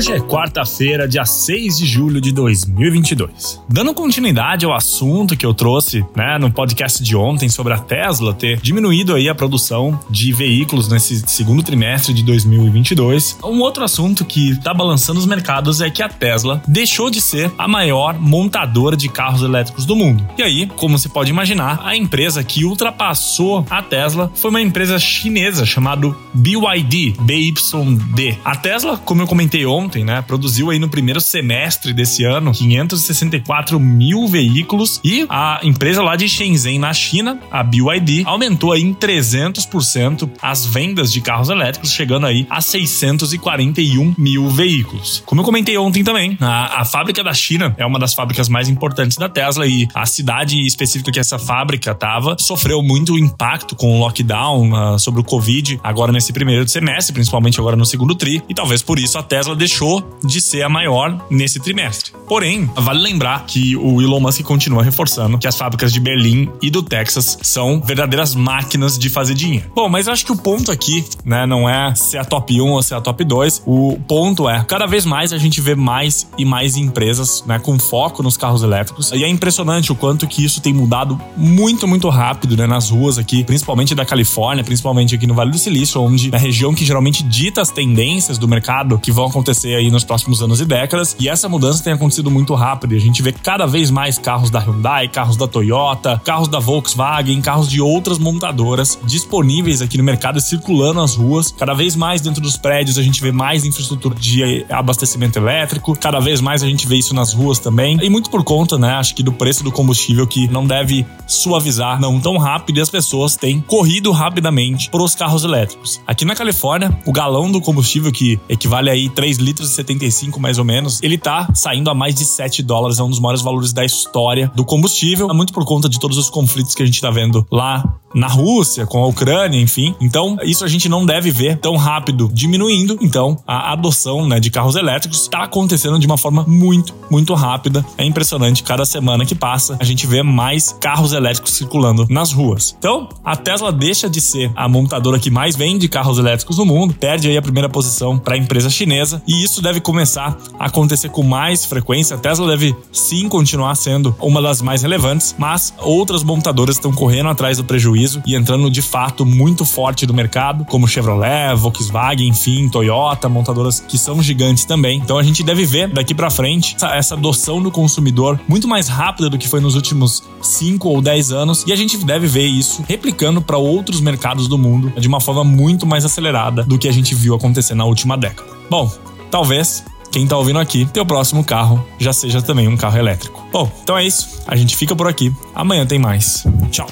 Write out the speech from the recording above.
Hoje é quarta-feira, dia 6 de julho de 2022. Dando continuidade ao assunto que eu trouxe né, no podcast de ontem sobre a Tesla ter diminuído aí a produção de veículos nesse segundo trimestre de 2022, um outro assunto que está balançando os mercados é que a Tesla deixou de ser a maior montadora de carros elétricos do mundo. E aí, como se pode imaginar, a empresa que ultrapassou a Tesla foi uma empresa chinesa chamada BYD, BYD. A Tesla, como eu comentei ontem, ontem, né, produziu aí no primeiro semestre desse ano 564 mil veículos e a empresa lá de Shenzhen, na China, a BYD, aumentou aí em 300% as vendas de carros elétricos, chegando aí a 641 mil veículos. Como eu comentei ontem também, a, a fábrica da China é uma das fábricas mais importantes da Tesla e a cidade específica que essa fábrica estava sofreu muito impacto com o lockdown uh, sobre o Covid agora nesse primeiro semestre, principalmente agora no segundo tri, e talvez por isso a Tesla deixou deixou de ser a maior nesse trimestre. Porém, vale lembrar que o Elon Musk continua reforçando que as fábricas de Berlim e do Texas são verdadeiras máquinas de fazer dinheiro. Bom, mas eu acho que o ponto aqui, né, não é ser a top 1 ou ser a top 2. O ponto é, cada vez mais a gente vê mais e mais empresas, né, com foco nos carros elétricos. E é impressionante o quanto que isso tem mudado muito, muito rápido, né, nas ruas aqui, principalmente da Califórnia, principalmente aqui no Vale do Silício, onde é a região que geralmente dita as tendências do mercado que vão acontecer acontecer aí nos próximos anos e décadas. E essa mudança tem acontecido muito rápido. A gente vê cada vez mais carros da Hyundai, carros da Toyota, carros da Volkswagen, carros de outras montadoras disponíveis aqui no mercado circulando nas ruas. Cada vez mais dentro dos prédios a gente vê mais infraestrutura de abastecimento elétrico. Cada vez mais a gente vê isso nas ruas também. E muito por conta, né, acho que do preço do combustível que não deve suavizar não tão rápido e as pessoas têm corrido rapidamente para os carros elétricos. Aqui na Califórnia, o galão do combustível que equivale aí 3 litros 175 mais ou menos, ele tá saindo a mais de 7 dólares, é um dos maiores valores da história do combustível, é muito por conta de todos os conflitos que a gente tá vendo lá na Rússia, com a Ucrânia, enfim. Então, isso a gente não deve ver tão rápido diminuindo. Então, a adoção né, de carros elétricos está acontecendo de uma forma muito, muito rápida. É impressionante. Cada semana que passa, a gente vê mais carros elétricos circulando nas ruas. Então, a Tesla deixa de ser a montadora que mais vende carros elétricos no mundo, perde aí a primeira posição para a empresa chinesa e isso deve começar a acontecer com mais frequência. A Tesla deve sim continuar sendo uma das mais relevantes, mas outras montadoras estão correndo atrás do prejuízo e entrando de fato muito forte no mercado, como Chevrolet, Volkswagen, enfim, Toyota, montadoras que são gigantes também. Então a gente deve ver daqui para frente essa, essa adoção do consumidor muito mais rápida do que foi nos últimos 5 ou 10 anos e a gente deve ver isso replicando para outros mercados do mundo de uma forma muito mais acelerada do que a gente viu acontecer na última década. Bom, talvez quem tá ouvindo aqui, teu próximo carro já seja também um carro elétrico. Bom, então é isso. A gente fica por aqui. Amanhã tem mais. Tchau.